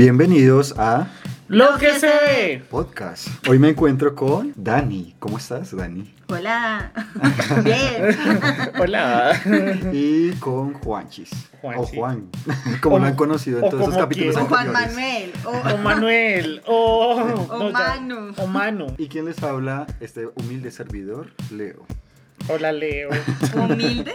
Bienvenidos a Lo que se ve. Podcast. Hoy me encuentro con Dani. ¿Cómo estás, Dani? Hola. Bien. Hola. Y con Juanchis. Juanchi. O Juan, como O- lo han conocido en o todos esos capítulos quieran. O Juan. Manuel. O Manuel. O, O no, ya. Manu. O Manu. ¿Y quién les habla? Este humilde servidor, Leo. Hola, Leo. O humilde.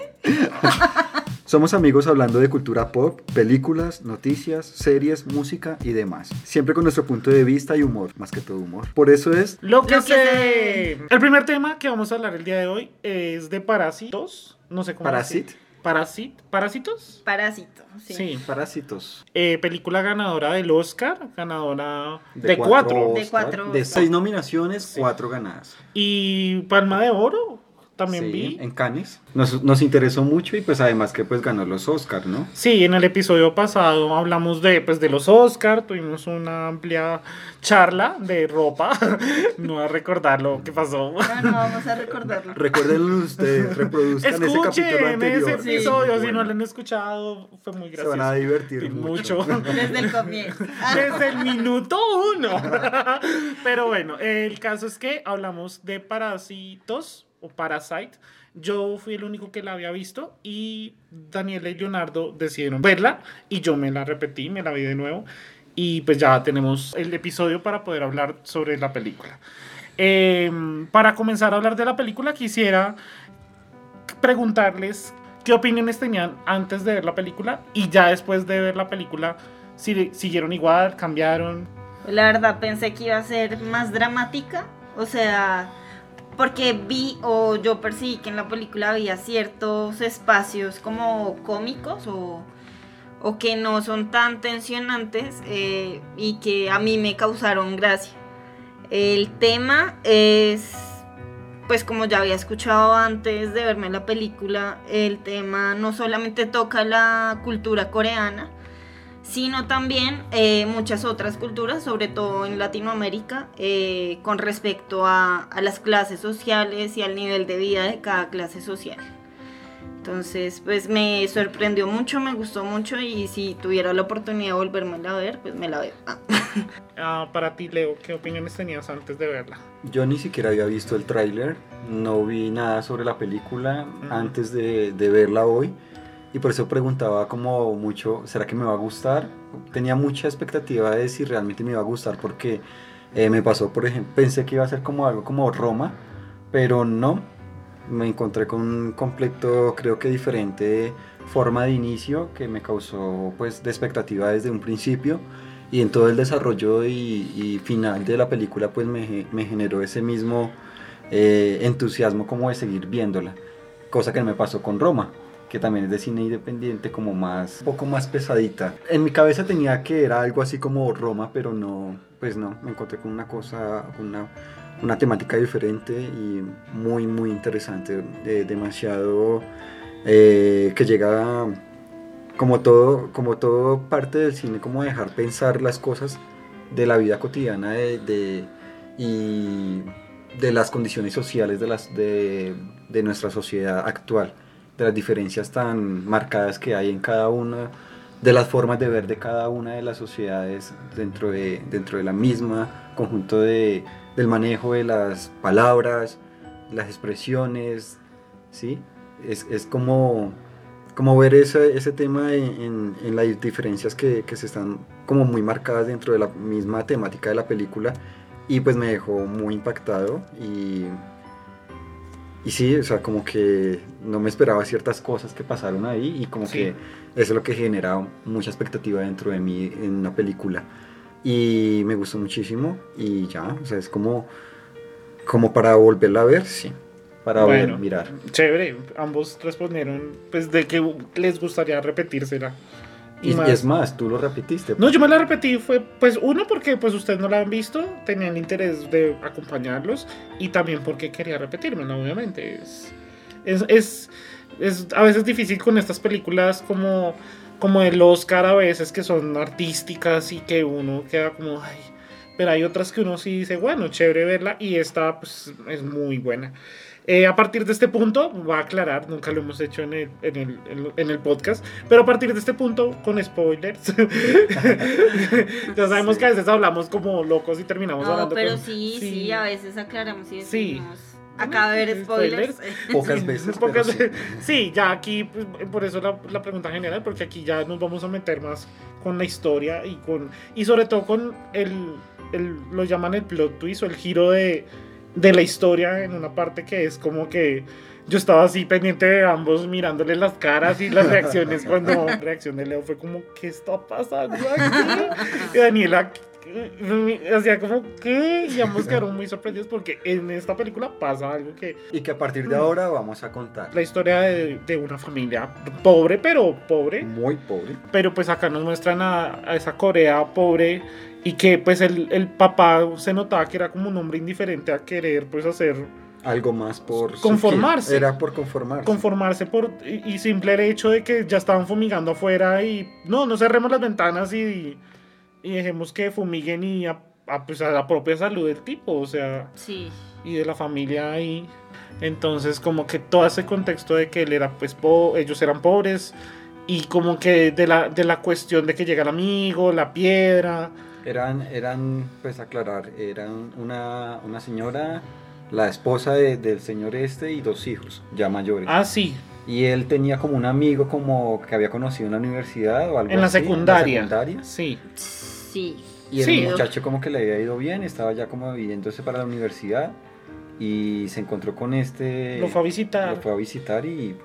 Somos amigos hablando de cultura pop, películas, noticias, series, música y demás. Siempre con nuestro punto de vista y humor, más que todo humor. Por eso es Lo que Lo que ve. El primer tema que vamos a hablar el día de hoy es de parásitos. No sé cómo Parasit. decir. Parasit. ¿Parásitos? Parásito. Sí. Sí. Parásitos. Eh, película ganadora del Oscar, ganadora de, De cuatro. cuatro, De Oscar, cuatro De seis nominaciones, Sí. cuatro ganadas. Y Palma de Oro, también Sí, vi. en Cannes. Nos, nos interesó mucho y pues además que pues ganó los Oscars, ¿no? Sí, en el episodio pasado hablamos de, pues, de los Oscar, tuvimos una amplia charla de ropa, no a recordar lo que pasó. No, no vamos a recordarlo. Recuerden ustedes, reproduzcan ese capítulo Escuchen anterior. ese Sí. episodio, si no lo han escuchado, fue muy Se gracioso. van a divertir Y mucho. mucho. Desde el comienzo. Desde el minuto uno. Pero bueno, el caso es que hablamos de parásitos o Parasite. Yo fui el único que la había visto y Daniela y Leonardo decidieron verla y yo me la repetí, me la vi de nuevo y pues ya tenemos el episodio para poder hablar sobre la película. Em, para comenzar a hablar de la película quisiera preguntarles qué opiniones tenían antes de ver la película y ya después de ver la película si siguieron igual, cambiaron. La verdad pensé que iba a ser más dramática. O sea, porque vi o yo percibí que en la película había ciertos espacios como cómicos o, o que no son tan tensionantes eh, y que a mí me causaron gracia. El tema es, pues como ya había escuchado antes de verme la película, el tema no solamente toca la cultura coreana, sino también eh, muchas otras culturas, sobre todo en Latinoamérica, eh, con respecto a, a las clases sociales y al nivel de vida de cada clase social. Entonces, pues me sorprendió mucho, me gustó mucho y si tuviera la oportunidad de volverme a ver, pues me la veo. Ah. Ah, para ti, Leo, ¿qué opiniones tenías antes de verla? Yo ni siquiera había visto el tráiler, no vi nada sobre la película Ujú. antes de, de verla hoy y por eso preguntaba como mucho, ¿será que me va a gustar? Tenía mucha expectativa de si realmente me iba a gustar porque eh, me pasó, por ejemplo, pensé que iba a ser como algo como Roma, pero no, me encontré con un completo, creo que diferente forma de inicio que me causó pues de expectativa desde un principio y en todo el desarrollo y, y final de la película pues me, me generó ese mismo eh, entusiasmo como de seguir viéndola, cosa que me pasó con Roma que también es de cine independiente como más un poco más pesadita. en mi cabeza tenía que era algo así como Roma pero no pues no me encontré con una cosa con una una temática diferente y muy muy interesante de- demasiado eh, que llega como todo como todo parte del cine como dejar pensar las cosas de la vida cotidiana de, de- y de las condiciones sociales de las de, de nuestra sociedad actual de las diferencias tan marcadas que hay en cada una de las formas de ver de cada una de las sociedades dentro de, dentro de la misma conjunto de, del manejo de las palabras, las expresiones, ¿sí? Es, es como, como ver ese, ese tema en, en- en las diferencias que, que se están como muy marcadas dentro de la misma temática de la película y pues me dejó muy impactado y, y sí, o sea, como que no me esperaba ciertas cosas que pasaron ahí y como Sí. que eso es lo que genera mucha expectativa dentro de mí en una película. Y me gustó muchísimo y ya, o sea, es como, como para volverla a ver, sí, para ver, Bueno. mirar. Chévere, ambos respondieron pues de que les gustaría repetírsela. Y, es más, tú lo repetiste. No, yo me la repetí, fue pues uno porque pues ustedes no la han visto, tenían interés de acompañarlos y también porque quería repetírmela, obviamente. Es, es, es, es a veces difícil con estas películas como, como el Oscar a veces que son artísticas y que uno queda como, ay, pero hay otras que uno sí dice, bueno, chévere verla y esta pues es muy buena. Eh, a partir de este punto, voy a aclarar, nunca lo hemos hecho en el, en el, en el podcast, pero a partir de este punto, con spoilers, ya sabemos que a veces hablamos como locos y terminamos No, hablando pero con- sí, sí, a veces aclaramos y Sí. decimos. Acaba de ver spoilers. Pocas veces. pero Pocas sí. veces- sí, ya aquí, pues, por eso la, la pregunta general, porque aquí ya nos vamos a meter más con la historia y con y sobre todo con el, el lo llaman el plot twist o el giro de, de la historia en una parte que es como que yo estaba así pendiente de ambos mirándole las caras y las reacciones cuando la reacción de Leo fue como ¿qué está pasando aquí? y Daniela eh, hacía como ¿qué? y ambos quedaron muy sorprendidos porque en esta película pasa algo que Y que a partir de ahora vamos a contar. la historia de, de una familia pobre, pero pobre. Muy pobre. Pero pues acá nos muestran a, a esa Corea pobre y que pues el, el papá se notaba que era como un hombre indiferente a querer pues hacer, Algo más por... Conformarse. Era por conformarse. conformarse por y, y simple el hecho de que ya estaban fumigando afuera y no, no cerremos las ventanas y, y dejemos que fumiguen y a, a, pues, a la propia salud del tipo, o sea... Sí. y de la familia ahí. Entonces, como que todo ese contexto de que él era, pues, po- ellos eran pobres y como que de la, de la cuestión de que llega el amigo, la piedra. Eran, eran, pues aclarar, eran una, una señora, la esposa de- del señor este y dos hijos, ya mayores. Ah, sí, Y él tenía como un amigo como que había conocido en la universidad o algo en la así, secundaria. En la secundaria. Sí, Sí. Y el Sí. muchacho como que le había ido bien, estaba ya como viviéndose para la universidad y se encontró con este... lo fue a visitar. lo fue a visitar y,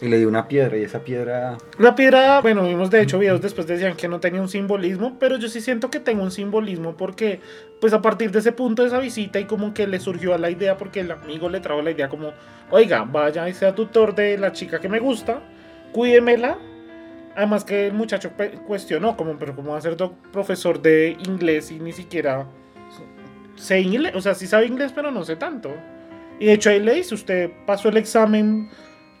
y le dio una piedra y esa piedra... La piedra, bueno, vimos de hecho videos después decían que no tenía un simbolismo, pero yo sí siento que tengo un simbolismo porque, pues a partir de ese punto de esa visita y como que le surgió a la idea, porque el amigo le trajo la idea como, oiga, vaya y sea tutor de la chica que me gusta, cuídemela. Además que el muchacho cuestionó, como, pero ¿cómo va a ser profesor de inglés y ni siquiera sé inglés? O sea, sí sabe inglés, pero no sé tanto. Y de hecho ahí le dice, usted pasó el examen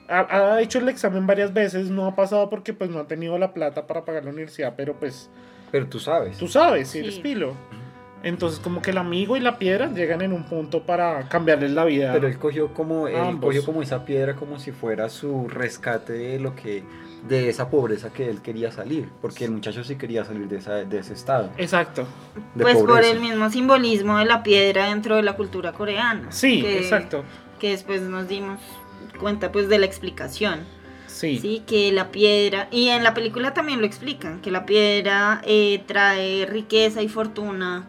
ha, ha hecho el examen varias veces, no ha pasado porque pues no ha tenido la plata para pagar la universidad, pero pues Pero tú sabes. tú sabes, si Sí. eres pilo. Entonces como que el amigo y la piedra llegan en un punto para cambiarles la vida. Pero él cogió como él cogió como esa piedra como si fuera su rescate de lo que de esa pobreza que él quería salir, porque el muchacho sí quería salir de, esa, de ese estado Exacto. de Pues por el mismo simbolismo de la piedra dentro de la cultura coreana. Sí, que- exacto. Que después nos dimos cuenta pues de la explicación. Sí. Sí, que la piedra, y en la película también lo explican, que la piedra eh, trae riqueza y fortuna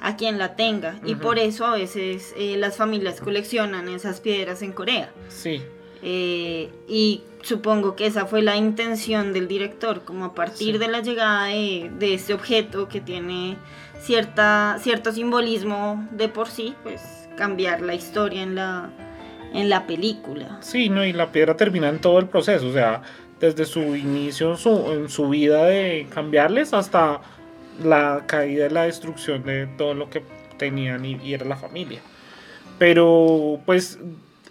a quien la tenga. Y por eso a veces eh, las familias coleccionan esas piedras en Corea. Sí. Eh, y supongo que esa fue la intención del director, como a partir Sí. de la llegada de, de este objeto que tiene cierta, cierto simbolismo de por sí, pues cambiar la historia en la, en la película. Sí, no, y la piedra termina en todo el proceso, o sea, desde su inicio su, en su vida de cambiarles hasta la caída y la destrucción de todo lo que tenían y, y era la familia. Pero, pues,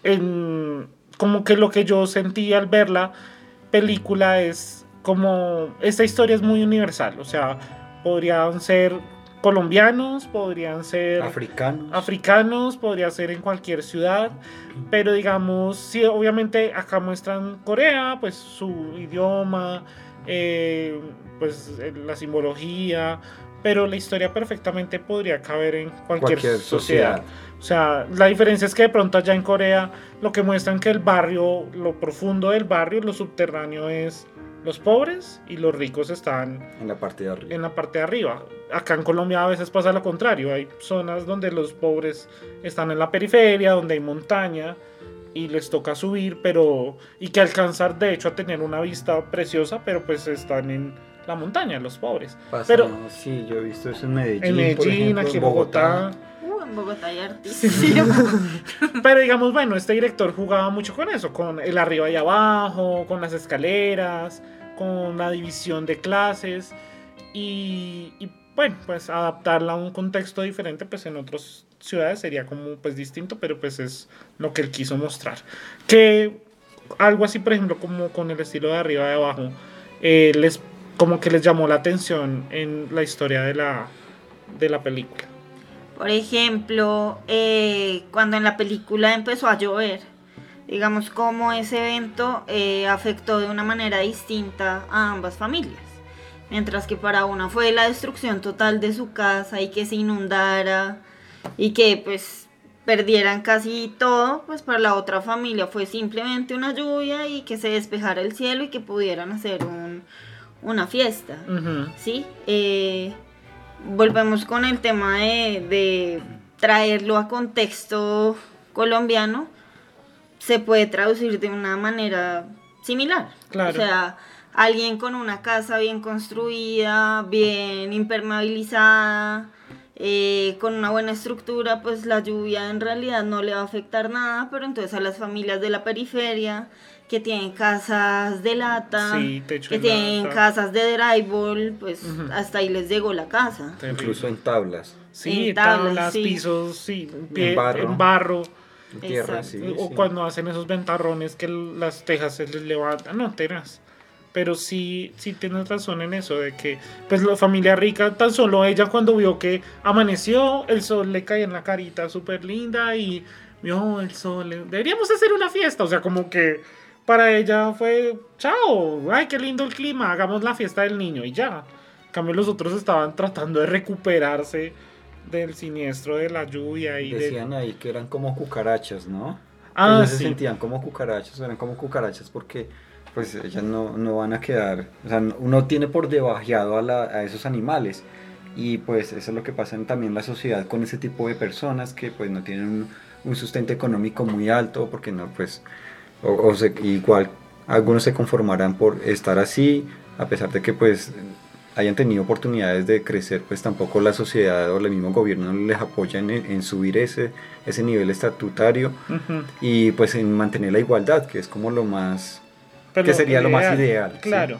en- como que lo que yo sentí al ver la película es como, esta historia es muy universal, o sea, podrían ser colombianos, podrían ser africanos. africanos, podría ser en cualquier ciudad, pero digamos, sí, obviamente acá muestran Corea, pues su idioma, eh, pues eh, la simbología, pero la historia perfectamente podría caber en cualquier, cualquier sociedad. sociedad. O sea, la diferencia es que de pronto allá en Corea lo que muestran que el barrio, lo profundo del barrio, lo subterráneo es los pobres y los ricos están en la parte de arriba. en la parte de arriba. Acá en Colombia a veces pasa lo contrario. Hay zonas donde los pobres están en la periferia, donde hay montaña y les toca subir, pero y que alcanzar de hecho a tener una vista preciosa, pero pues están en la montaña los pobres. Pasa, pero- sí, yo he visto eso en Medellín, En por Medellín, ejemplo, aquí en Bogotá. En Bogotá hay artísimo. Pero digamos, bueno, este director jugaba mucho con eso, con el arriba y abajo, con las escaleras, con la división de clases y, y, bueno, pues adaptarla a un contexto diferente, pues en otras ciudades sería como pues distinto, pero pues es lo que él quiso mostrar. Que algo así, por ejemplo, como con el estilo de arriba y abajo, eh, les como que les llamó la atención en la historia de la, de la película. Por ejemplo, eh, cuando en la película empezó a llover, digamos cómo ese evento eh, afectó de una manera distinta a ambas familias. Mientras que para una fue la destrucción total de su casa y que se inundara y que pues perdieran casi todo, pues para la otra familia fue simplemente una lluvia y que se despejara el cielo y que pudieran hacer un, una fiesta. ¿sí? Eh, volvemos con el tema de, de traerlo a contexto colombiano, se puede traducir de una manera similar. Claro. O sea, alguien con una casa bien construida, bien impermeabilizada, eh, con una buena estructura, pues la lluvia en realidad no le va a afectar nada, pero entonces a las familias de la periferia que tienen casas de lata, Sí, techo que de tienen lata. casas de drywall, pues hasta ahí les llegó la casa. Incluso en tablas, Sí, en tablas, tablas, sí. pisos, sí, pie- En barro. en barro. en tierra, sí, o sí. cuando hacen esos ventarrones que las tejas se les levantan, no, tenas. Pero sí, sí tienes razón en eso, de que pues la familia rica, tan solo ella cuando vio que amaneció, el sol le caía en la carita súper linda y vio el sol, deberíamos hacer una fiesta, o sea, como que para ella fue, chao, ay, qué lindo el clima, hagamos la fiesta del niño y ya. En cambio los otros estaban tratando de recuperarse del siniestro de la lluvia y de... Decían ahí que eran como cucarachas, ¿no? Ah, Ellas se sí. sentían como cucarachas, eran como cucarachas porque pues ellas no, no van a quedar, o sea, uno tiene por debajeado a, la- a esos animales y pues eso es lo que pasa en también la sociedad con ese tipo de personas que pues no tienen un, un sustento económico muy alto porque no pues o, o se- igual algunos se conformarán por estar así a pesar de que pues hayan tenido oportunidades de crecer pues tampoco la sociedad o el mismo gobierno les apoya en, en subir ese, ese nivel estatutario y pues en mantener la igualdad, que es como lo más... Pero Que sería lo más ideal, sí. Claro.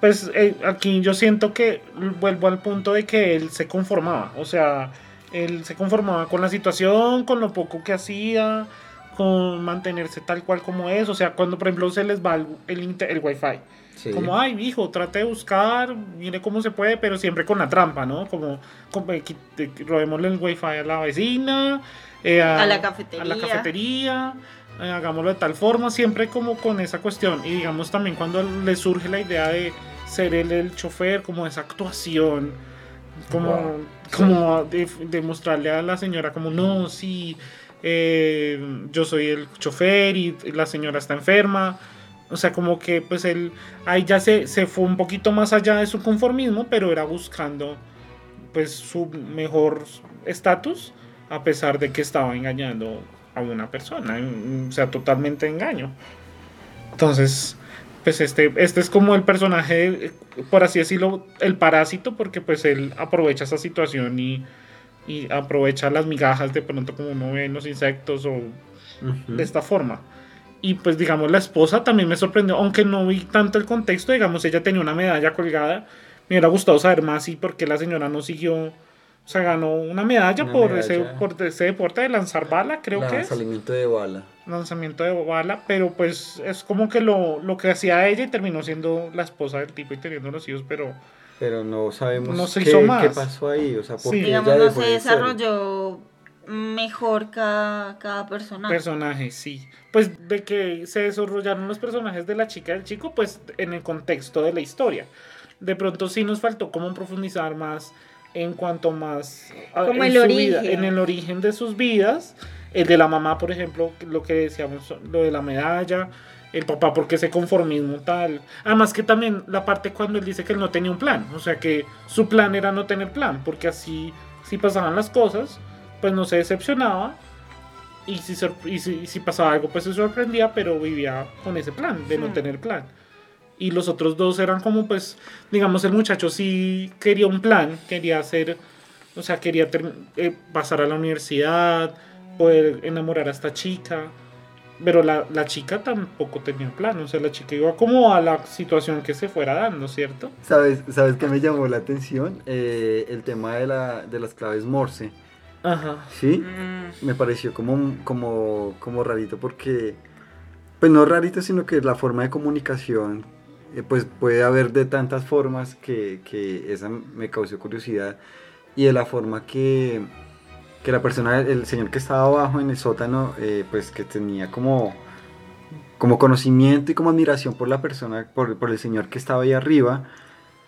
Pues eh, aquí yo siento que vuelvo al punto de que él se conformaba. O sea, él se conformaba con la situación, con lo poco que hacía, con mantenerse tal cual como es. O sea, cuando por ejemplo se les va el, el, el wifi. Sí. Como, ay, hijo, trate de buscar, mire cómo se puede, pero siempre con la trampa, ¿no? Como, como eh, robémosle el wifi a la vecina, eh, A la a la cafetería. cafetería, eh, hagámoslo de tal forma, siempre como con esa cuestión. Y digamos también cuando le surge la idea de ser él el chofer, como esa actuación, como, Wow. como de, de mostrarle a la señora como, no, sí, eh, yo soy el chofer y la señora está enferma. O sea, como que pues él ahí ya se, se fue un poquito más allá de su conformismo, pero era buscando pues su mejor estatus a pesar de que estaba engañando a una persona, o sea, totalmente engaño. Entonces, pues este, este es como el personaje, eh, por así decirlo, el parásito, porque pues él aprovecha esa situación y, y aprovecha las migajas de pronto como uno ve en los insectos o Ujú. de esta forma. Y pues digamos la esposa también me sorprendió, aunque no vi tanto el contexto, digamos ella tenía una medalla colgada, me hubiera gustado saber más y por qué la señora no siguió, o sea, ganó una medalla, Una por, Ese, medalla. por ese deporte de lanzar bala, creo que es, Lanzamiento de bala. lanzamiento de bala, pero pues es como que lo, lo que hacía ella y terminó siendo la esposa del tipo y teniendo los hijos, pero Pero no sabemos No se qué, hizo más. qué pasó ahí, o sea, por Sí. qué Digamos, ella no se desarrolló mejor cada, cada personaje. personajes, sí. Pues de que se desarrollaron los personajes de la chica y del chico, pues en el contexto de la historia. De pronto sí nos faltó como profundizar más en cuanto más Como en el su vida, origen. en el origen de sus vidas. El de la mamá, por ejemplo, lo que decíamos, lo de la medalla. El papá, porque ese conformismo tal. Además que también la parte cuando él dice que él no tenía un plan. O sea que su plan era no tener plan. Porque así, si pasaban las cosas, pues no se decepcionaba. Y si, y si, y si pasaba algo, pues se sorprendía, pero vivía con ese plan, de no Hmm. tener plan. Y los otros dos eran como, pues, digamos, el muchacho sí quería un plan, quería hacer, o sea, quería eh, pasar a la universidad, poder enamorar a esta chica. Pero la, la chica tampoco tenía plan, o sea, la chica iba como a la situación que se fuera dando, ¿cierto? ¿Sabes, ¿Sabes qué me llamó la atención? Eh, el tema de, la, de las claves Morse. Ajá. ¿Sí? Mm, Me pareció como, como, como rarito porque, pues no rarito, sino que la forma de comunicación, eh, pues puede haber de tantas formas que, que esa me causó curiosidad y de la forma que, que la persona, el señor que estaba abajo en el sótano, eh, pues que tenía como, como conocimiento y como admiración por la persona, por, por el señor que estaba ahí arriba,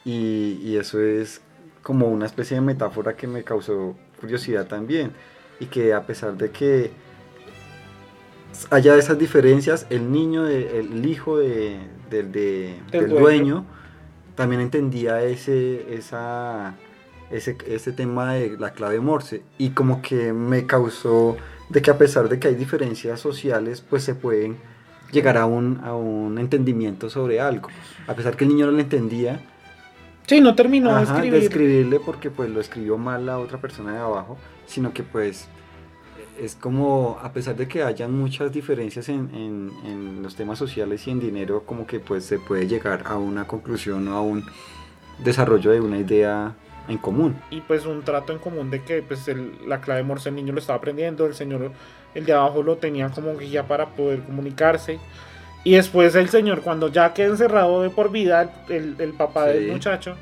y, y eso es como una especie de metáfora que me causó curiosidad también, y que a pesar de que haya esas diferencias, el niño, de- el hijo de, del- de- Del del dueño. dueño también entendía ese, esa, ese, ese tema de la clave Morse y como que me causó de que a pesar de que hay diferencias sociales, pues se pueden llegar a un, a un entendimiento sobre algo. A pesar que el niño no lo entendía, Sí, no terminó de ajá, escribir. de escribirle porque pues lo escribió mal la otra persona de abajo, sino que pues es como, a pesar de que hayan muchas diferencias en, en- en los temas sociales y en dinero, como que pues se puede llegar a una conclusión o a un desarrollo de una idea en común. y pues un trato en común de que pues el- la clave Morse el niño lo estaba aprendiendo, el señor, el de abajo lo tenía como guía para poder comunicarse. Y después el señor, cuando ya queda encerrado de por vida, el, el papá Sí. del muchacho,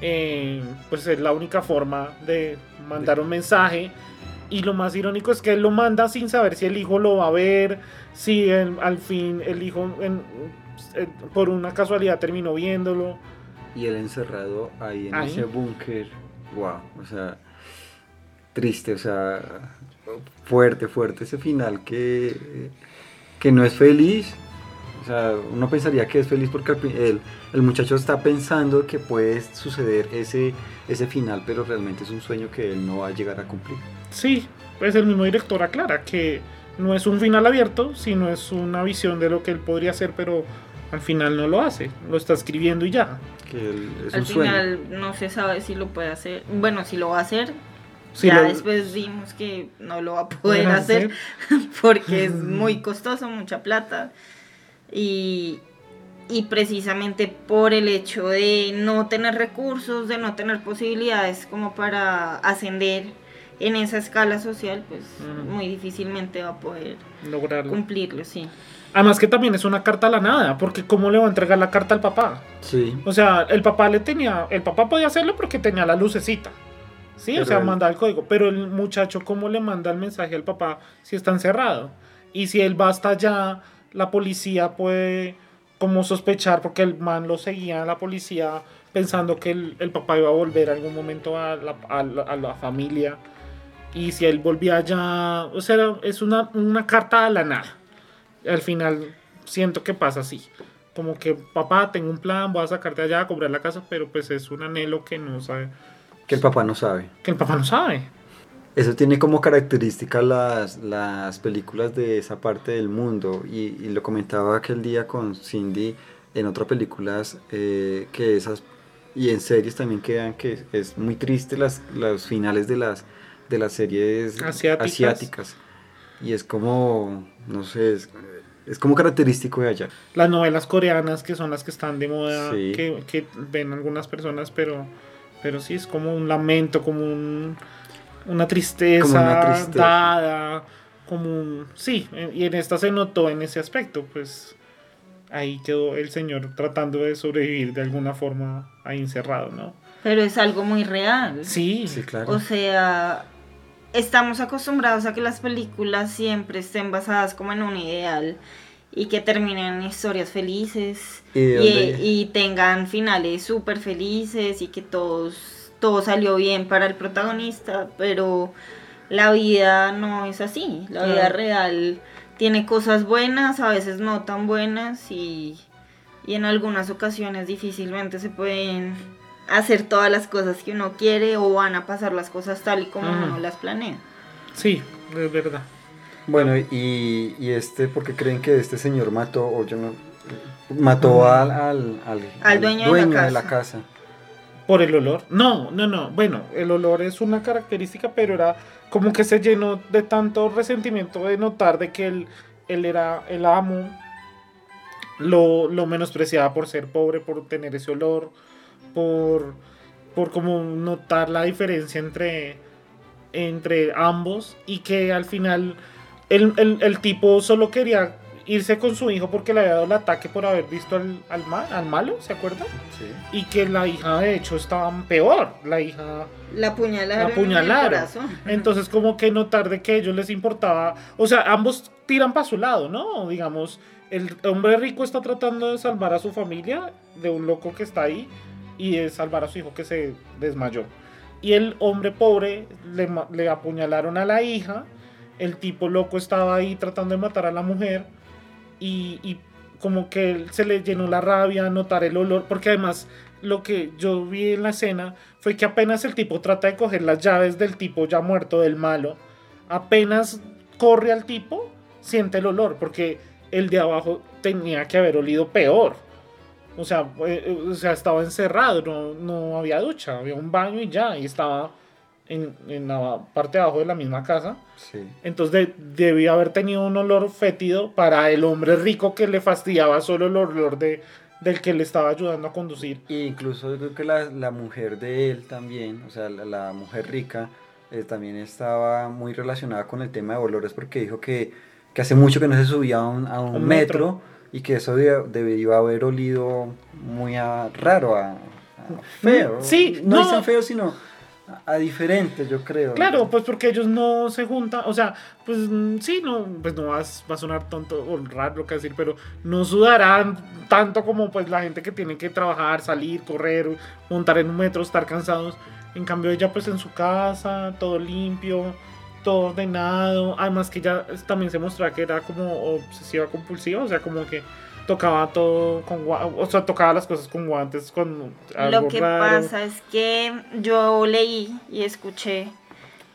eh, pues es la única forma de mandar un mensaje. Y lo más irónico es que él lo manda sin saber si el hijo lo va a ver, si al fin el hijo en- por una casualidad terminó viéndolo. Y él encerrado ahí en Ahí. ese búnker, wow, o sea, triste, o sea, fuerte, fuerte ese final que, que no es feliz. O sea, uno pensaría que es feliz porque el, el muchacho está pensando que puede suceder ese, ese final, pero realmente es un sueño que él no va a llegar a cumplir. Sí, pues el mismo director aclara que no es un final abierto, sino es una visión de lo que él podría hacer, pero al final no lo hace, lo está escribiendo y ya. Que él- es Al un sueño. final no se sabe si lo puede hacer. Bueno, si lo va a hacer. Ya lo- después vimos que no lo va a poder hacer porque es muy costoso, mucha plata. Y, y precisamente por el hecho de no tener recursos, de no tener posibilidades como para ascender en esa escala social, pues muy difícilmente va a poder lograrlo. cumplirlo, sí. Además que también es una carta a la nada, porque ¿cómo le va a entregar la carta al papá? Sí, O sea, el papá le tenía, el papá podía hacerlo porque tenía la lucecita. Sí, o sea, él- manda el código, pero el muchacho cómo le manda el mensaje al papá si está encerrado? Y si él va hasta allá, la policía puede como sospechar porque el man lo seguía a la policía pensando que el, el papá iba a volver algún momento a la, a la- a la familia. Y si él volvía allá, o sea, es una, una carta a la nada. Al final siento que pasa así. Como que, papá, tengo un plan, voy a sacarte allá a comprar la casa, pero pues es un anhelo que no sabe, que el papá no sabe. que el papá no sabe. Eso tiene como característica las, las películas de esa parte del mundo y, y lo comentaba aquel día con Cindy en otras películas eh, que esas y en series también quedan que es muy triste las, los finales de las de las series Asiáticas. asiáticas y es como no sé es, es como característico de allá Las novelas coreanas que son las que están de moda, Sí. que, que ven algunas personas, pero, pero sí es como un lamento, como un, una tristeza, Como una tristeza. dada, como un... Sí, y en esta se notó en ese aspecto, pues ahí quedó el señor tratando de sobrevivir de alguna forma ahí encerrado, ¿no? Pero es algo muy real. Sí, sí claro O sea, estamos acostumbrados a que las películas siempre estén basadas como en un ideal y que terminen en historias felices ¿Y tengan finales súper felices y que todos, todo salió bien para el protagonista, pero la vida no es así. La vida real tiene cosas buenas, a veces no tan buenas y, y en algunas ocasiones difícilmente se pueden hacer todas las cosas que uno quiere o van a pasar las cosas tal y como Ajá. uno las planea. sí, es verdad. Bueno, y, y este, ¿por qué creen que este señor mató, o yo no, mató al, al, al, Al dueño de la de la casa. casa? Por el olor. No, no, no. Bueno, el olor es una característica, pero era como que se llenó de tanto resentimiento de notar de que él, él era el amo. Lo, lo menospreciaba por ser pobre, por tener ese olor, por, por como notar la diferencia entre, entre ambos y que al final el, el- el tipo solo quería irse con su hijo porque le había dado el ataque por haber visto al, al, ma- al malo, ¿se acuerdan? Sí. Y que la hija de hecho estaba peor, la hija... La apuñalaron. La apuñalaron. En. Entonces como que notar de que a ellos les importaba, o sea, ambos tiran para su lado, ¿no? Digamos, el hombre rico está tratando de salvar a su familia de un loco que está ahí y de salvar a su hijo que se desmayó. Y el hombre pobre le, le apuñalaron a la hija, el tipo loco estaba ahí tratando de matar a la mujer y, y como que se le llenó la rabia notar el olor, porque además lo que yo vi en la escena fue que apenas el tipo trata de coger las llaves del tipo ya muerto, del malo, apenas corre al tipo, siente el olor, porque el de abajo tenía que haber olido peor. O sea, eh, eh, o sea estaba encerrado, no, no había ducha, había un baño y ya, y estaba en, en la parte de abajo de la misma casa. Sí. Entonces de- debía haber tenido un olor fétido para el hombre rico que le fastidiaba solo el olor de, del que le estaba ayudando a conducir. Y incluso yo creo que la, la mujer de él también, o sea, la, la mujer rica, eh, también estaba muy relacionada con el tema de olores porque dijo que, que hace mucho que no se subía a un, a un Un metro. metro. Y que eso debía, debería haber olido muy a- raro, a, a feo. Sí, no, no. es tan feo, sino a, diferente, yo creo. Claro, pues porque ellos no se juntan, o sea, pues mm, sí, no, pues no va, a- va a sonar tonto o raro lo que decir, pero no sudarán tanto como pues la gente que tiene que trabajar, salir, correr, montar en un metro, estar cansados. En cambio ella pues en su casa, todo limpio, todo ordenado, además que ella también se mostraba que era como obsesiva compulsiva, o sea, como que tocaba todo con o sea, tocaba las cosas con guantes, con algo Lo que raro. pasa es que yo leí y escuché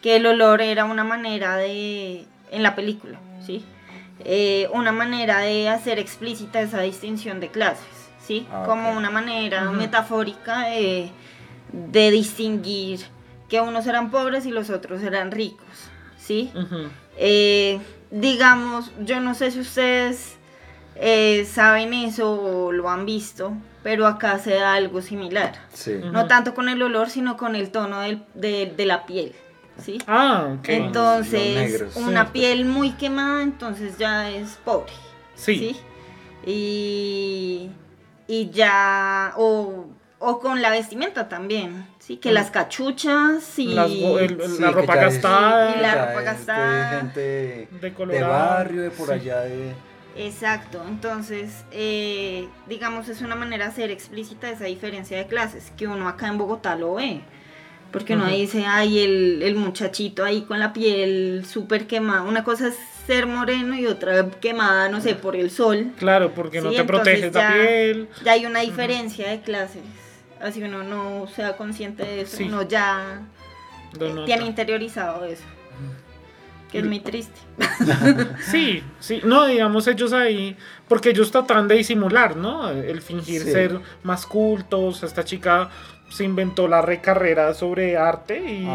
que el olor era una manera de, en la película, ¿sí? Eh, una manera de hacer explícita esa distinción de clases, ¿sí? Ah, Como una manera metafórica de, de distinguir que unos eran pobres y los otros eran ricos, ¿sí? Eh, digamos, yo no sé si ustedes eh, saben eso o lo han visto, pero acá se da algo similar. Sí. No tanto con el olor, sino con el tono del- de, de la piel. ¿sí? Ah, Entonces, negros. una Sí. piel muy quemada, entonces ya es pobre. sí. ¿sí? Y, y ya, o, o con la vestimenta también, ¿sí? Que Mm. las cachuchas y... Las go- el- Sí, la ropa ya es- Y gastada. la ropa gente De barrio, de por Sí. allá de... Exacto, entonces, eh, digamos, es una manera de hacer explícita esa diferencia de clases, que uno acá en Bogotá lo ve. Porque uno dice, ay, el, el muchachito ahí con la piel súper quemada. Una cosa es ser moreno y otra quemada, no sé, por el sol. Claro, porque no te proteges la piel. Ya hay una diferencia de clases. Así uno no sea consciente de eso, Sí. uno ya eh, tiene interiorizado eso. Que es muy triste. Sí, sí, no, digamos ellos ahí, porque ellos tratan de disimular, ¿no? El fingir Sí. ser más cultos. Esta chica se inventó la recarrera sobre arte y,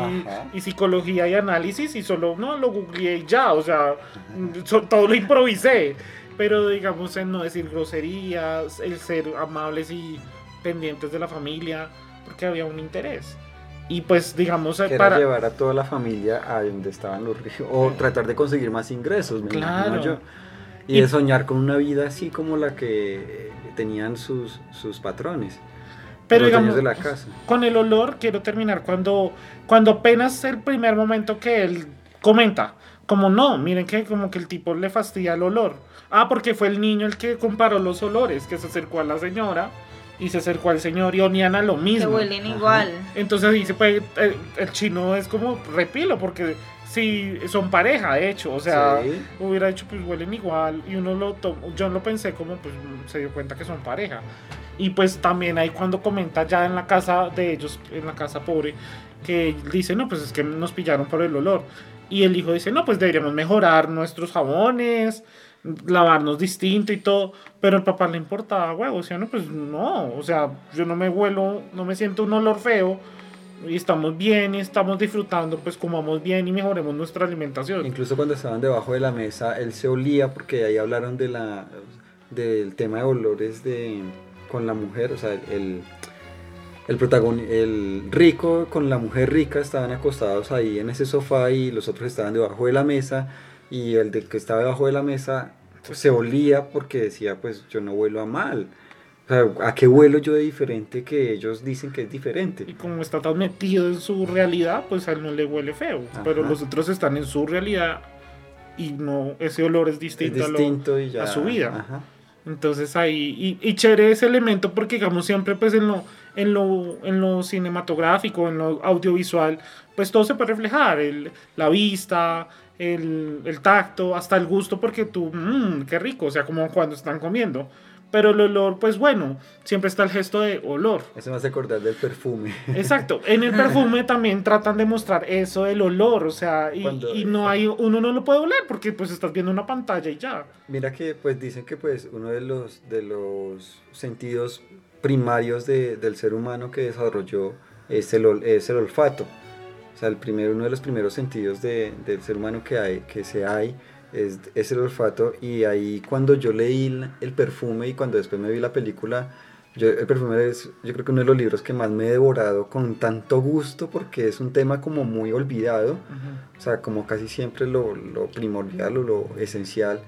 y psicología y análisis y solo, no, lo googleé y ya, o sea, so- todo lo improvisé. Pero digamos en no decir groserías, el ser amables y pendientes de la familia, porque había un interés. Y pues digamos eh, Que era para... llevar a toda la familia a donde estaban los ricos. O tratar de conseguir más ingresos, me Claro. imagino yo. Y, Y- de soñar con una vida así como la que eh, tenían sus, sus patrones. Pero los digamos, de la casa. con el olor quiero terminar cuando cuando apenas el primer momento que él comenta como no miren que como que el tipo le fastidia el olor ah porque fue el niño el que comparó los olores que se acercó a la señora y se acercó al señor y olían a lo mismo huelen Ajá. igual. entonces dice pues el, el chino es como repilo porque si son pareja de hecho o sea Sí. hubiera dicho pues huelen igual y uno lo tomó, yo lo pensé como pues se dio cuenta que son pareja y pues también ahí cuando comenta ya en la casa de ellos en la casa pobre que dice no pues es que nos pillaron por el olor y el hijo dice no pues deberíamos mejorar nuestros jabones lavarnos distinto y todo pero el papá le importaba huevo o no pues no o sea yo no me huelo no me siento un olor feo y estamos bien y estamos disfrutando pues comamos bien y mejoremos nuestra alimentación Incluso cuando estaban debajo de la mesa, él se olía porque ahí hablaron de la del tema de olores de con la mujer, o sea, el el protagoni- el rico con la mujer rica estaban acostados ahí en ese sofá y los otros estaban debajo de la mesa y el de que estaba debajo de la mesa se olía porque decía, pues yo no vuelo a mal. O sea, ¿a qué vuelo yo de diferente que ellos dicen que es diferente? Y como está tan metido en su realidad, pues a él no le huele feo. Pero Ajá. los otros están en su realidad y no ese olor es Es distinto, a lo- distinto y ya. a su vida. Ajá. Entonces ahí, y, y chévere ese elemento porque digamos siempre pues en lo, en lo, en lo cinematográfico, en lo audiovisual, pues todo se puede reflejar, el, la vista, el, el tacto, hasta el gusto porque tú, mmm, qué rico, o sea, como cuando están comiendo. Pero el olor, pues bueno, siempre está el gesto de olor. Eso me hace acordar del perfume. Exacto, en el perfume también tratan de mostrar eso del olor, o sea, y, Cuando- y no hay, uno no lo puede oler porque pues estás viendo una pantalla y ya. Mira que pues dicen que pues uno de los, de los sentidos primarios de- del ser humano que desarrolló es el, es el olfato. Sea, el primero, uno de los primeros sentidos de- del ser humano que, hay, que se hay es, es el olfato. Y ahí cuando yo leí el, perfume y cuando después me vi la película, yo, el perfume es yo creo que uno de los libros que más me he devorado con tanto gusto porque es un tema como muy olvidado. O sea, como casi siempre lo, lo primordial o lo esencial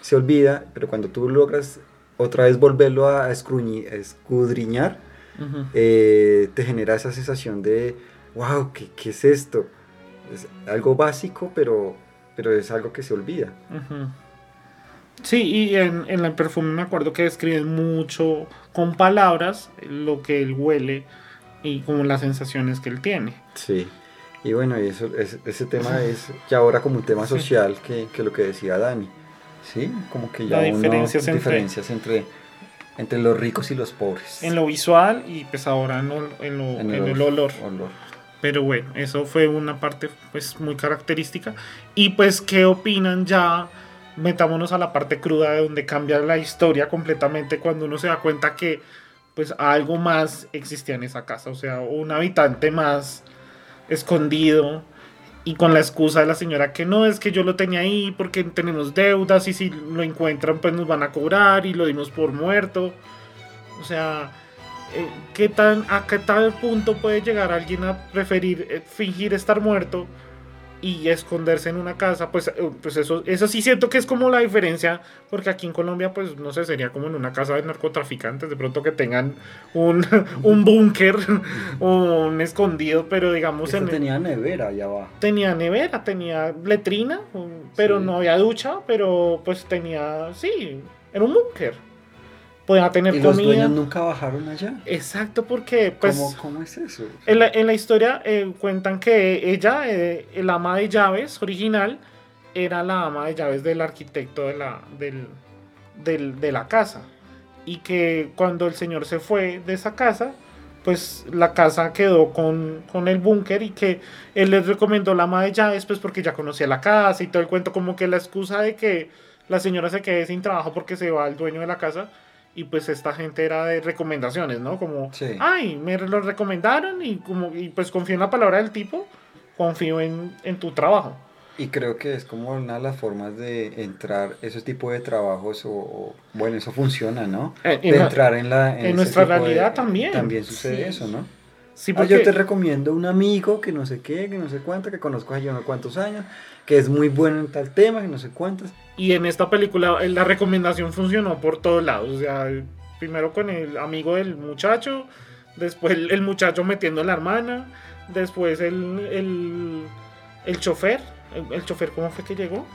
se olvida, pero cuando tú logras otra vez volverlo a escudriñar, Ujú. eh, te genera esa sensación de, wow, ¿qué, qué es esto? Es algo básico, pero, pero es algo que se olvida. Sí, y en, en el perfume me acuerdo que describen mucho con palabras lo que él huele y como las sensaciones que él tiene. Sí. Y bueno, y eso, es- ese tema es ya ahora como un tema Sí. social que, que lo que decía Dani. Sí, como que ya La uno- diferencias entre- diferencias entre, entre los ricos y los pobres. En lo visual y pues ahora en, lo- en lo- en el olor. olor. Pero bueno, eso fue una parte pues muy característica. Y pues, ¿qué opinan ya? Metámonos a la parte cruda de donde cambia la historia completamente cuando uno se da cuenta que pues algo más existía en esa casa. O sea, un habitante más escondido y con la excusa de la señora que no es que yo lo tenía ahí porque tenemos deudas y si lo encuentran pues nos van a cobrar y lo dimos por muerto. O sea, ¿qué tan, ¿a qué tal punto puede llegar alguien a preferir eh, fingir estar muerto y esconderse en una casa? Pues, eh, pues eso, eso sí siento que es como la diferencia, porque aquí en Colombia, pues no sé, sería como en una casa de narcotraficantes, de pronto que tengan un, un búnker o un escondido, pero digamos en el- tenía nevera allá abajo. tenía nevera, tenía letrina, pero Sí. no había ducha, pero pues tenía, sí, era un búnker. Podía tener ¿Y los comida. dueños nunca bajaron allá? Exacto, porque pues ¿Cómo, cómo es eso? en la, en la historia eh, cuentan que ella, eh, el ama de llaves original, era la ama de llaves del arquitecto de la, del, del- de la casa. Y que cuando el señor se fue de esa casa, pues la casa quedó con, con el búnker y que él les recomendó la ama de llaves, pues porque ya conocía la casa y todo el cuento, como que la excusa de que la señora se quede sin trabajo porque se va el dueño de la casa. Y pues esta gente era de recomendaciones, ¿no? Como, Sí. ay, me lo recomendaron y como y pues confío en la palabra del tipo, confío en, en tu trabajo. Y creo que es como una de las formas de entrar ese tipo de trabajos o, o- bueno, eso funciona, ¿no? Eh, De en la- entrar en la en ese nuestra tipo de- realidad también. También sucede Sí. eso, ¿no? Sí, Ah, porque yo te recomiendo un amigo que no sé qué, que no sé cuánto, que conozco hace unos cuantos años, que es muy bueno en tal tema, que no sé cuántos. Y en esta película la recomendación funcionó por todos lados, o sea, primero con el amigo del muchacho, después el, el muchacho metiendo a la hermana, después el, el, el chofer, el, el chofer cómo fue que llegó?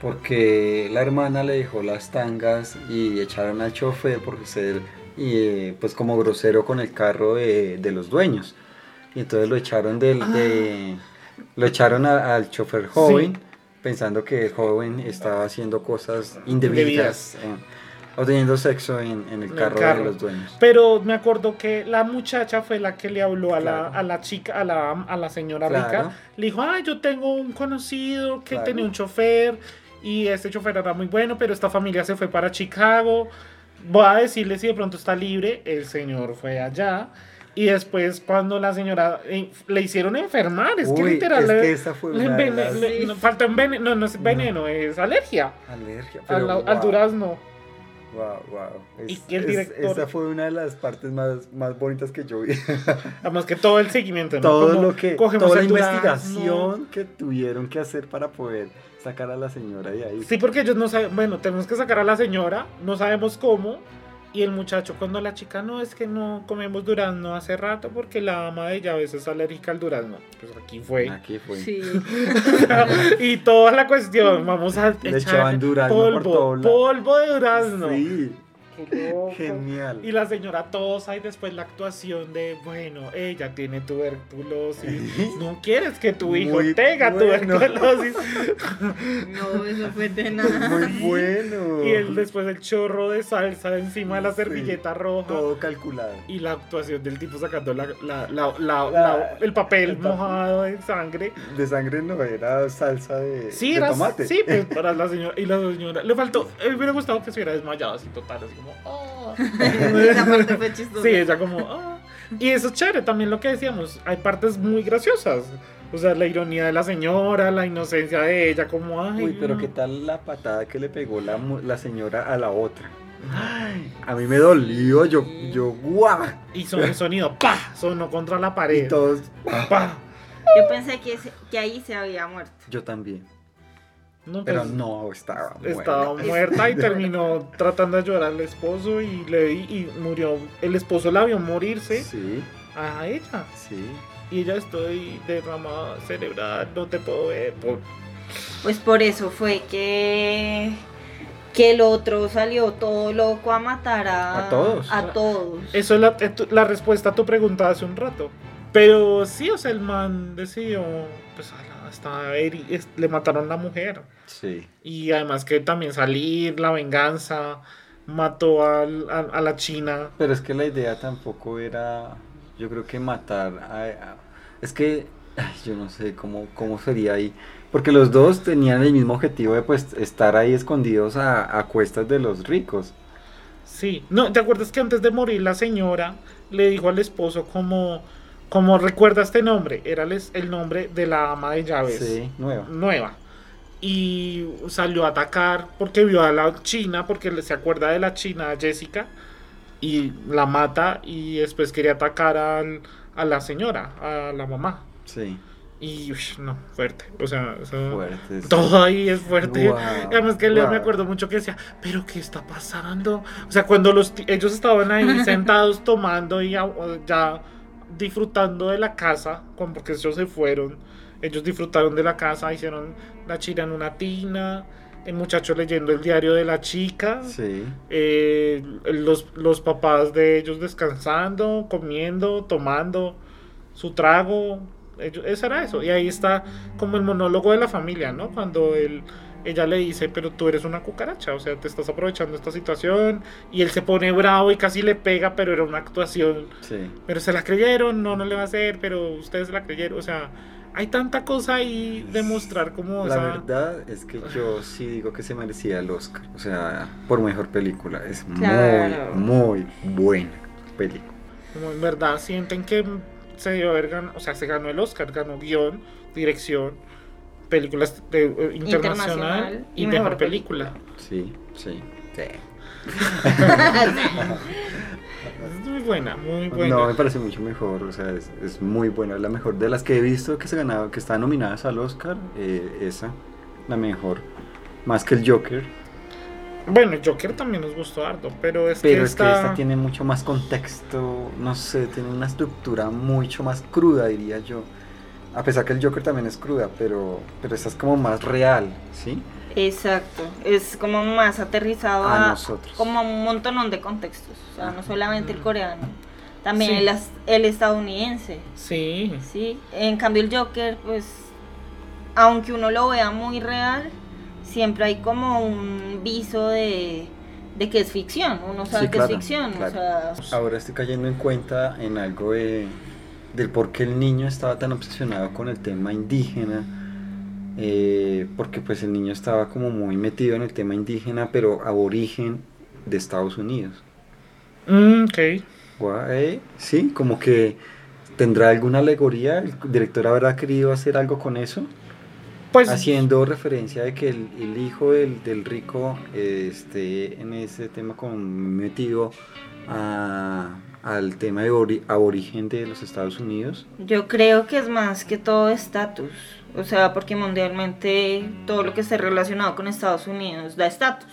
Porque la hermana le dejó las tangas y echaron al chofer porque ser y, eh, pues como grosero con el carro de, de los dueños. Y entonces lo echaron del de- lo echaron a- al chofer joven pensando que el joven estaba haciendo cosas indebidas, eh, o teniendo sexo en, en el carro, de los dueños. Pero me acuerdo que la muchacha fue la que le habló a, la, Claro. a la chica, a la, a la señora Claro. rica. Le dijo, ah, yo tengo un conocido que Claro. tenía un chofer y este chofer era muy bueno, pero esta familia se fue para Chicago. Voy a decirle si de pronto está libre. El señor fue allá. Y después cuando la señora eh, le hicieron enfermar, es que Uy, literal es le- que esa fue le una las- le- no, falta un veneno, no, no es veneno, es alergia alergia, al, pero al wow. durazno. Wow, wow. Y que el director- esa fue una de las partes más, más bonitas que yo vi. Además que todo el seguimiento, ¿no? Todo Como lo que, toda la investigación que tuvieron que hacer para poder sacar a la señora de ahí. Sí, porque ellos no saben, bueno, tenemos que sacar a la señora, no sabemos cómo. Y el muchacho, cuando la chica no es que no comemos durazno hace rato porque la ama de llaves es alérgica al durazno. Pues aquí fue. Aquí fue. Sí. y toda la cuestión, vamos a Le echar echaban durazno por polvo, polvo de durazno. Sí, Qué loco. genial. Y la señora tosa y después la actuación de, bueno, ella tiene tuberculosis. No quieres que tu hijo Muy tenga bueno. tuberculosis. No, eso fue de nada. muy bueno. Y el, después el chorro de salsa encima de la Sí. servilleta roja. Todo calculado. Y la actuación del tipo sacando la, la- la- la- La- la- el papel el papel. mojado de sangre. De sangre no era salsa de, Sí, de era, tomate. sí, pues para la señora. Y la señora, le faltó, me hubiera gustado que se hubiera desmayado así total, así como, Esa parte fue chistosa. Sí, ella como, "Ah". Y eso es chévere, también lo que decíamos, hay partes muy graciosas. O sea, la ironía de la señora, la inocencia de ella, como, ay. Uy, pero no". qué tal la patada que le pegó la, la señora a la otra. Ay, a mí me dolió, yo, yo, guau. Y son el sonido, ¡pa! Sonó contra la pared. Y todos, ¡Pa! Yo pensé que, ese- que ahí se había muerto. yo también. No, Pero pues, no, estaba muerta. Estaba muerta y terminó tratando de llorar al esposo y le y murió. El esposo la vio morirse Sí, a ella. sí. Y ella estoy derramada cerebral, no te puedo ver. por- Pues por eso fue que que el otro salió todo loco a matar a, A todos. A todos. Eso es la, tu- la respuesta a tu pregunta hace un rato. Pero sí, o sea, el man decidió, pues, es- le mataron a la mujer. Sí. Y además que también salir, la venganza, mató al- a, a la china. Pero es que la idea tampoco era, yo creo que matar a... a- es que, ay, yo no sé cómo, cómo sería ahí. Porque los dos tenían el mismo objetivo de pues estar ahí escondidos a, a cuestas de los ricos. Sí, no, ¿te acuerdas que antes de morir la señora le dijo al esposo como, como recuerda este nombre? Era el, nombre de la ama de llaves Sí, nueva. nueva. Y salió a atacar porque vio a la china, porque se acuerda de la china Jessica, y la mata y después quería atacar al- a la señora, a la mamá. Sí, Y ush, no, fuerte. O sea, eso- todo ahí es fuerte. Guau, Además que Leo me acuerdo mucho que decía, pero ¿qué está pasando? O sea, cuando los ellos estaban ahí sentados tomando y ya disfrutando de la casa, porque ellos se fueron, ellos disfrutaron de la casa, hicieron la china en una tina, el muchacho leyendo el diario de la chica, Sí, eh, los, los papás de ellos descansando, comiendo, tomando su trago. Ellos, eso era eso. Y ahí está como el monólogo de la familia, ¿no? Cuando él, ella le dice, pero tú eres una cucaracha, o sea, te estás aprovechando esta situación. Y él se pone bravo y casi le pega, pero era una actuación. sí. Pero se la creyeron, no, no le va a hacer, pero ustedes se la creyeron. O sea, hay tanta cosa ahí de mostrar como La esa... verdad es que yo sí digo que se merecía el Oscar. O sea, por mejor película. Es Claro. muy, muy buena película. Como en verdad sienten que se dio haber ganado, o sea, se ganó el Oscar, ganó guion, dirección, películas de, eh, internacional, Internacional y, mejor, mejor película. Sí, sí. sí. Es muy buena, muy buena. No, me parece mucho mejor, o sea, es, es muy buena, la mejor de las que he visto que se ganaba, que están nominadas al Oscar, eh, esa, la mejor, más que el Joker, Bueno, Joker también nos gustó harto, pero es pero que es esta... que esta tiene mucho más contexto, no sé, tiene una estructura mucho más cruda, diría yo, a pesar que el Joker también es cruda, pero, pero esta es como más real, ¿sí? Exacto. Es como más aterrizado A a, nosotros. como a un montón de contextos. O sea, no solamente el coreano, también Sí. el, as- el estadounidense. Sí, Sí. En cambio el Joker, pues, aunque uno lo vea muy real, siempre hay como un viso de, de que es ficción. Uno sabe Sí, que es ficción. claro. O sea, Ahora estoy cayendo en cuenta en algo de, del por qué el niño estaba tan obsesionado con el tema indígena. eh, porque pues el niño estaba como muy metido en el tema indígena, pero aborigen de Estados Unidos. Mm, ok. Guau, eh, Sí, como que tendrá alguna alegoría. El director habrá querido hacer algo con eso. Pues haciendo referencia de que el, el hijo del, del rico eh, esté en ese tema como metido a- al tema de ori- aborigen de los Estados Unidos. Yo creo que es más que todo estatus. O sea, porque mundialmente todo lo que esté relacionado con Estados Unidos da estatus.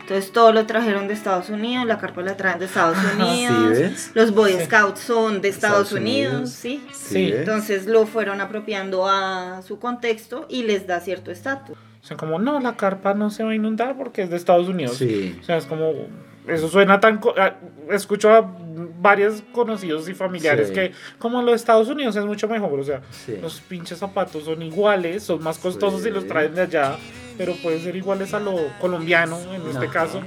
Entonces todo lo trajeron de Estados Unidos, la carpa la traen de Estados Unidos. ¿Sí ves? Los Boy Sí. Scouts son de Estados, Estados Unidos, Unidos. ¿sí? Sí? Entonces lo fueron apropiando a su contexto y les da cierto estatus. o sea, como, no, la carpa no se va a inundar porque es de Estados Unidos. Sí. O sea, es como, eso suena tan... ah, Escucho a varios conocidos y familiares Sí. que, como los Estados Unidos es mucho mejor, o sea, Sí. los pinches zapatos son iguales, son más costosos y los Sí. traen de allá, pero pueden ser iguales a lo colombiano en este caso.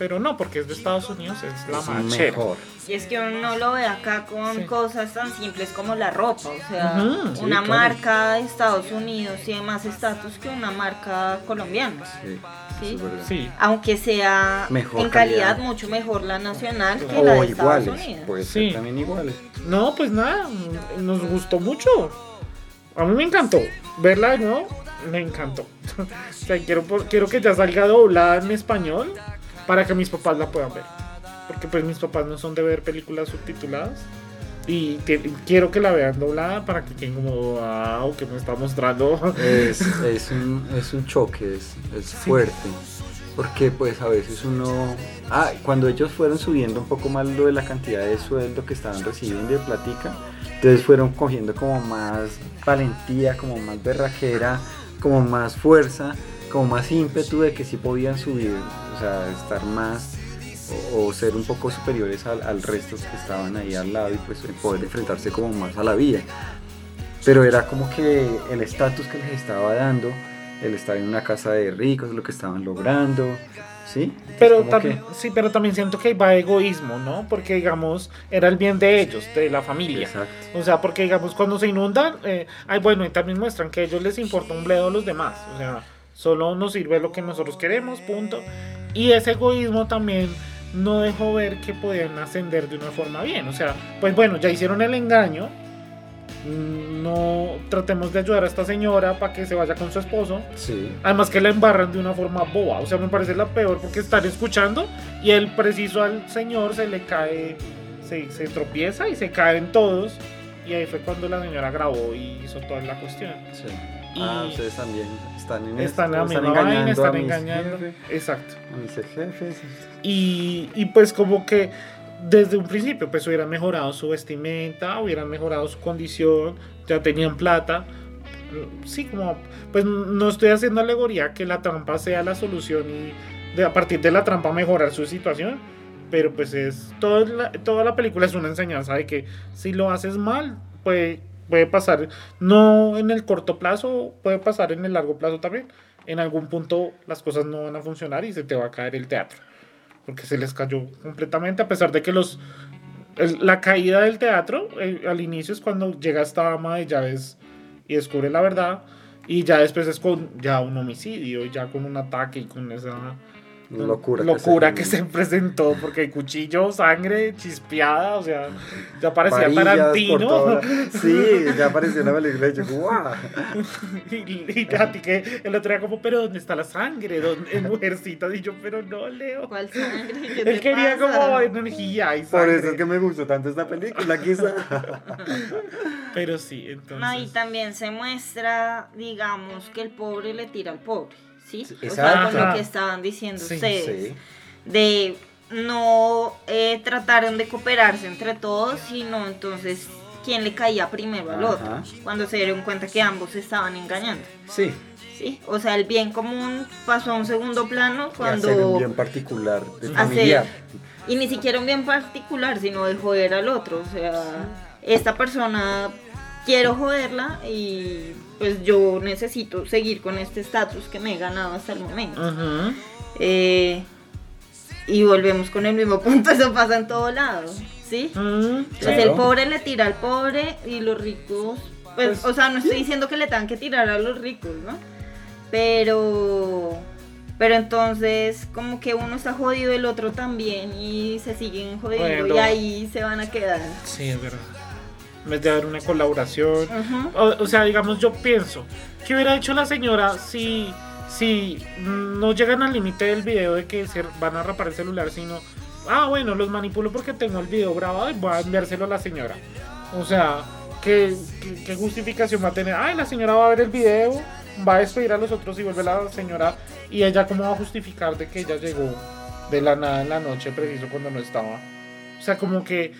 Pero no, porque es de Estados Unidos, es la chévere. mejor. Y es que uno no lo ve acá con Sí. cosas tan simples como la ropa. O sea, sí, una claro. marca de Estados Unidos tiene más estatus que una marca colombiana. Sí. ¿sí? Aunque sea Mejor en calidad, calidad. mucho mejor la nacional que la O de Estados iguales. Unidos. Puede Sí. ser también iguales. No, pues nada, nos gustó mucho. A mí me encantó. Verla de nuevo, me encantó. o sea, quiero, por- quiero que ya salga doblada en español para que mis papás la puedan ver. Porque pues mis papás no son de ver películas subtituladas. Y quiero que la vean doblada para que queden como, wow, que me está mostrando. Es, es, un, es un choque, es, es fuerte. Porque pues a veces uno... Ah, cuando ellos fueron subiendo un poco más lo de la cantidad de sueldo que estaban recibiendo de platica, entonces fueron cogiendo como más valentía, como más berraquera, como más fuerza, como más ímpetu de que sí podían subir, o sea, estar más o, o ser un poco superiores al, al resto que estaban ahí al lado y pues poder enfrentarse como más a la vida pero era como que el estatus que les estaba dando, el estar en una casa de ricos, lo que estaban logrando, ¿sí? Entonces, Pero que- sí, pero también siento que va egoísmo, ¿no? Porque digamos, era el bien de ellos, de la familia. Exacto. O sea, porque digamos, cuando se inundan, eh, ay, bueno, y también muestran que a ellos les importa un bledo a los demás. O sea, solo nos sirve lo que nosotros queremos, punto. Y ese egoísmo también no dejó ver que podían ascender de una forma bien. O sea, pues bueno, ya hicieron el engaño. mm, No tratemos de ayudar a esta señora para que se vaya con su esposo. Sí. Además que la embarran de una forma boba. O sea, me parece la peor porque están escuchando y el preciso al señor se le cae, se, se tropieza y se caen todos. Y ahí fue cuando la señora grabó y hizo toda la cuestión. sí. Y Ah, ustedes también están en están esto, vaina, a están mis engañando. jefes, Exacto. a mis jefes. Y, y pues como que desde un principio pues hubieran mejorado su vestimenta, hubieran mejorado su condición, ya tenían plata. Sí, como pues no estoy haciendo alegoría que la trampa sea la solución y de, a partir de la trampa mejorar su situación, pero pues es toda la, toda la película es una enseñanza de que si lo haces mal puede, puede pasar, no en el corto plazo, puede pasar en el largo plazo también. En algún punto las cosas no van a funcionar y se te va a caer el teatro porque se les cayó completamente, a pesar de que los el- la caída del teatro eh, al inicio es cuando llega esta ama de llaves y descubre la verdad y ya después es con ya un homicidio ya con un ataque y con esa Locura. locura que se, presentó porque el cuchillo, sangre, chispeada, o sea, ya parecía Varillas por Tarantino Sí, ya apareció la película y yo, ¡guau! y, y a ti que el otro día como, pero ¿dónde está la sangre? ¿Dónde, mujercita? Y yo, pero no, Leo. ¿Cuál sangre? ¿Qué te Él quería pasa? como energía y Por sangre. eso es que me gustó tanto esta película, quizá. Pero sí, entonces. No, y también se muestra, digamos, que el pobre le tira al pobre, ¿sí? Sí, o sea, con exacto. lo que estaban diciendo Sí, ustedes. Sí. De no eh, trataron de cooperarse entre todos, sino entonces quién le caía primero al otro. Cuando se dieron cuenta que ambos se estaban engañando. Sí. ¿sí? O sea, el bien común pasó a un segundo plano Y hacer un cuando... bien particular, de Hacer- familiar. Y ni siquiera un bien particular, sino de joder al otro. O sea, esta persona quiero joderla y pues yo necesito seguir con este estatus que me he ganado hasta el momento. Eh, y volvemos con el mismo punto, eso pasa en todo lado, ¿sí? Mm, Pues Claro. el pobre le tira al pobre y los ricos, pues, Pues, o sea, no estoy diciendo que le tengan que tirar a los ricos, ¿no? Pero, pero entonces como que uno está jodido, el otro también y se siguen jodiendo Bueno. y ahí se van a quedar. Sí, es verdad. En vez de haber una colaboración. Ujú. O, o sea, digamos, yo pienso, ¿qué hubiera hecho la señora si, si no llegan al límite del video de que se van a rapar el celular, sino, ah, bueno, los manipulo porque tengo el video grabado y voy a enviárselo a la señora? O sea, ¿qué, qué, qué justificación va a tener? Ay, la señora va a ver el video, va a despedir a los otros y vuelve la señora y ella cómo va a justificar de que ella llegó de la nada en la noche preciso cuando no estaba. O sea, como que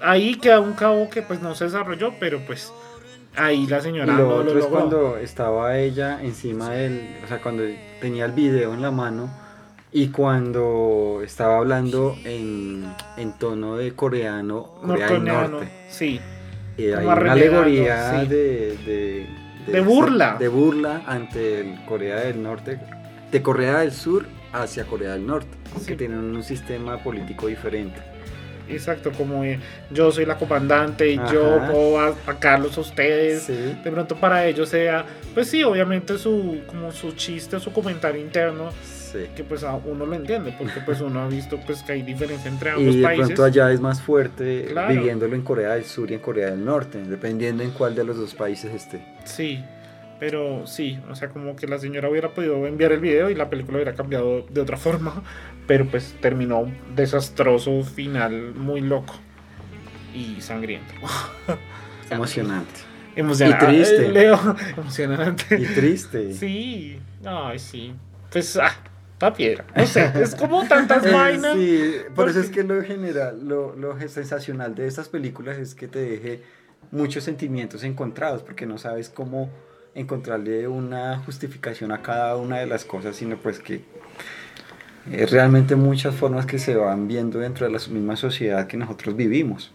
ahí queda un cabo que pues no se desarrolló, pero pues ahí la Y señora lo no lo otro es cuando estaba ella encima del, o sea, cuando tenía el video en la mano y cuando estaba hablando en, en tono de coreano, Corea del Norte. Sí, Y hay una alegoría sí. de, de, De burla. De burla ante el Corea del Norte, de Corea del Sur hacia Corea del Norte, Sí. que tienen un sistema político diferente. Exacto, como eh, yo soy la comandante y Ajá. yo puedo a- atacarlos a ustedes. Sí. De pronto para ellos sea, pues sí, obviamente su como su chiste, su comentario interno, Sí. que pues a uno lo entiende, porque pues uno ha visto pues que hay diferencia entre ambos Y de países. pronto allá es más fuerte Claro. viviéndolo en Corea del Sur y en Corea del Norte, dependiendo en cuál de los dos países esté. Sí, pero sí, o sea, como que la señora hubiera podido enviar el video y la película hubiera cambiado de otra forma, pero pues terminó un desastroso final muy loco y sangriento. Emocionante. Emocionante. Y triste. Leo, emocionante. Y triste. Sí, ay, sí. Pues, ah, pa' piedra. No sé, es como tantas vainas. sí, por eso es que lo general, lo, lo sensacional de estas películas es que te deje muchos sentimientos encontrados, porque no sabes cómo encontrarle una justificación a cada una de las cosas, sino pues que es realmente muchas formas que se van viendo dentro de la misma sociedad que nosotros vivimos.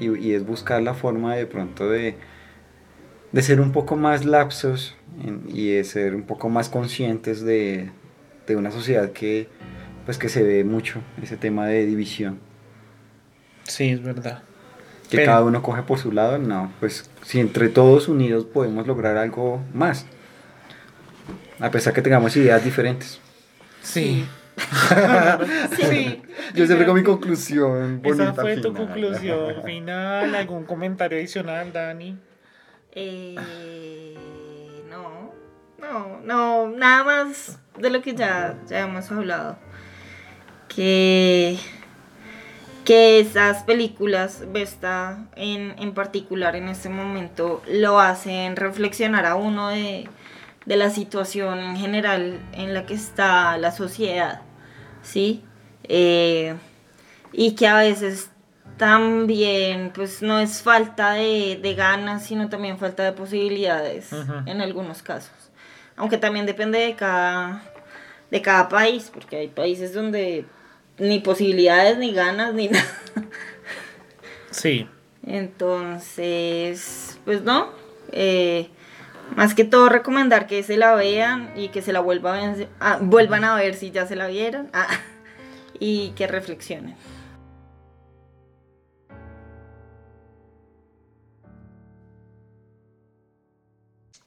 Y, y es buscar la forma de pronto de, de ser un poco más lapsos en- y de ser un poco más conscientes de, de una sociedad que, pues que se ve mucho ese tema de división. Sí, es verdad. Que Pero- cada uno coge por su lado, no, pues si entre todos unidos podemos lograr algo más. A pesar que tengamos ideas diferentes. Sí. Sí. Yo siempre con mi conclusión. Esa fue tu conclusión final. ¿Algún comentario adicional, Dani? Eh, no, no, no, nada más de lo que ya, ya hemos hablado. Que, que esas películas, Vesta en, en particular en este momento, lo hacen reflexionar a uno de, de la situación en general en la que está la sociedad, ¿sí? Eh, y que a veces también pues no es falta de, de ganas, sino también falta de posibilidades en algunos casos. Aunque también depende de cada, de cada país, porque hay países donde ni posibilidades, ni ganas, ni nada. Sí. Entonces, pues no. eh, más que todo recomendar que se la vean y que se la vuelvan a, ver- ah, vuelvan a ver si ya se la vieron. ah, y que reflexionen.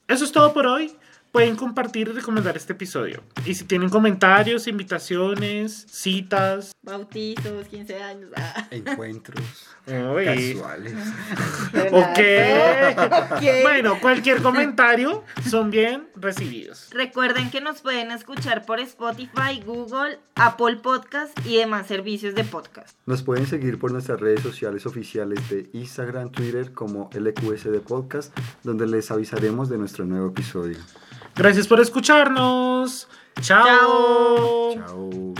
Eso es todo por hoy. Pueden compartir y recomendar este episodio. Y si tienen comentarios, invitaciones, citas. Bautizos, 15 años. ah. Encuentros Uy. casuales. Ok. Ok. Bueno, cualquier comentario son bien recibidos. Recuerden que nos pueden escuchar por Spotify, Google, Apple Podcast y demás servicios de podcast. Nos pueden seguir por nuestras redes sociales oficiales de Instagram, Twitter como LQSD Podcast, donde les avisaremos de nuestro nuevo episodio. Gracias por escucharnos. Chao. Chao. Chao.